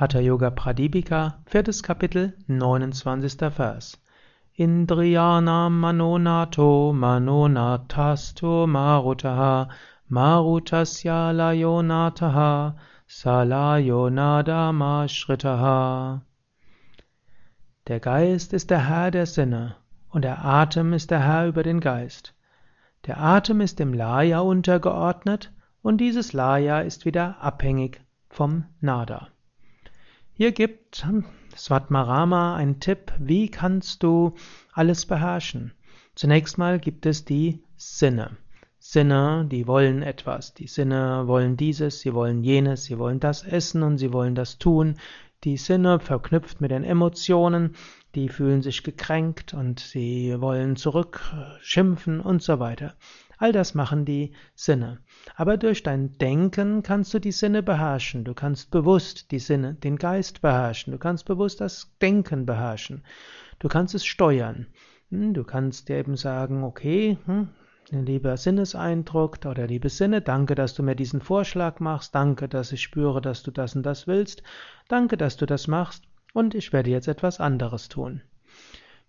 Hatha Yoga Pradipika, viertes Kapitel, 29. Vers. Indriyanam manonato manonatasto marutaha marutasya layonataha salayonadamashritaha. Der Geist ist der Herr der Sinne und der Atem ist der Herr über den Geist. Der Atem ist dem Laya untergeordnet und dieses Laya ist wieder abhängig vom Nada. Hier gibt Svatmarama einen Tipp, wie kannst du alles beherrschen. Zunächst mal gibt es die Sinne. Sinne, die wollen etwas. Die Sinne wollen dieses, sie wollen jenes, sie wollen das essen und sie wollen das tun. Die Sinne verknüpft mit den Emotionen, die fühlen sich gekränkt und sie wollen zurückschimpfen und so weiter. All das machen die Sinne. Aber durch dein Denken kannst du die Sinne beherrschen. Du kannst bewusst die Sinne, den Geist beherrschen. Du kannst bewusst das Denken beherrschen. Du kannst es steuern. Hm, du kannst dir eben sagen, okay, hm, lieber Sinneseindruck oder liebe Sinne, danke, dass du mir diesen Vorschlag machst. Danke, dass ich spüre, dass du das und das willst. Danke, dass du das machst. Und ich werde jetzt etwas anderes tun.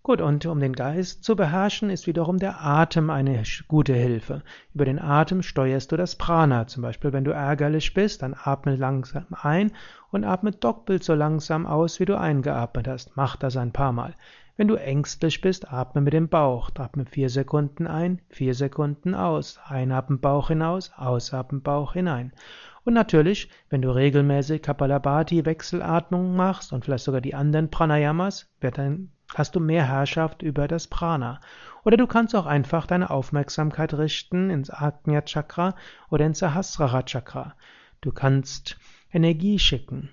Gut, und um den Geist zu beherrschen, ist wiederum der Atem eine gute Hilfe. Über den Atem steuerst du das Prana. Zum Beispiel, wenn du ärgerlich bist, dann atme langsam ein und atme doppelt so langsam aus, wie du eingeatmet hast. Mach das ein paar Mal. Wenn du ängstlich bist, atme mit dem Bauch. Atme vier Sekunden ein, vier Sekunden aus. Einatmen Bauch hinaus, ausatmen Bauch hinein. Und natürlich, wenn du regelmäßig Kapalabhati Wechselatmung machst und vielleicht sogar die anderen Pranayamas, wird dein hast du mehr Herrschaft über das Prana. Oder du kannst auch einfach deine Aufmerksamkeit richten ins Agnya Chakra oder ins Sahasrara Chakra. Du kannst Energie schicken.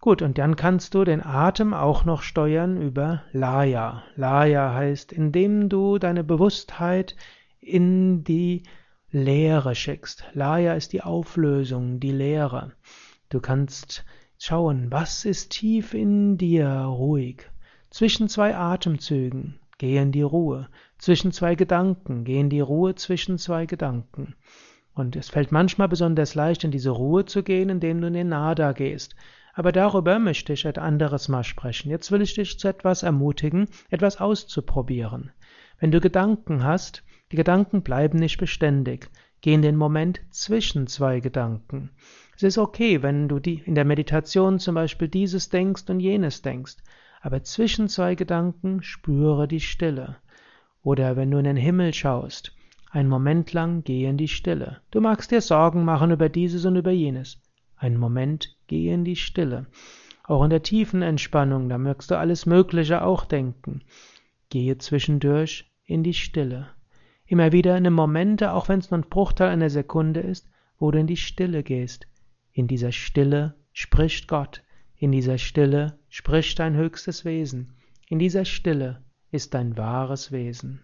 Gut, und dann kannst du den Atem auch noch steuern über Laya. Laya heißt, indem du deine Bewusstheit in die Leere schickst. Laya ist die Auflösung, die Leere. Du kannst schauen, was ist tief in dir ruhig. Zwischen zwei Atemzügen geh in die Ruhe. Zwischen zwei Gedanken geh in die Ruhe zwischen zwei Gedanken. Und es fällt manchmal besonders leicht, in diese Ruhe zu gehen, indem du in den Nada gehst. Aber darüber möchte ich ein anderes Mal sprechen. Jetzt will ich dich zu etwas ermutigen, etwas auszuprobieren. Wenn du Gedanken hast, die Gedanken bleiben nicht beständig. Geh in den Moment zwischen zwei Gedanken. Es ist okay, wenn du die, in der Meditation zum Beispiel dieses denkst und jenes denkst aber zwischen zwei Gedanken spüre die Stille. Oder wenn du in den Himmel schaust, einen Moment lang gehe in die Stille. Du magst dir Sorgen machen über dieses und über jenes. Einen Moment gehe in die Stille. Auch in der tiefen Entspannung, da mögst du alles Mögliche auch denken. Gehe zwischendurch in die Stille. Immer wieder in Momente, auch wenn es nur ein Bruchteil einer Sekunde ist, wo du in die Stille gehst. In dieser Stille spricht Gott. In dieser Stille spricht dein höchstes Wesen. In dieser Stille ist dein wahres Wesen.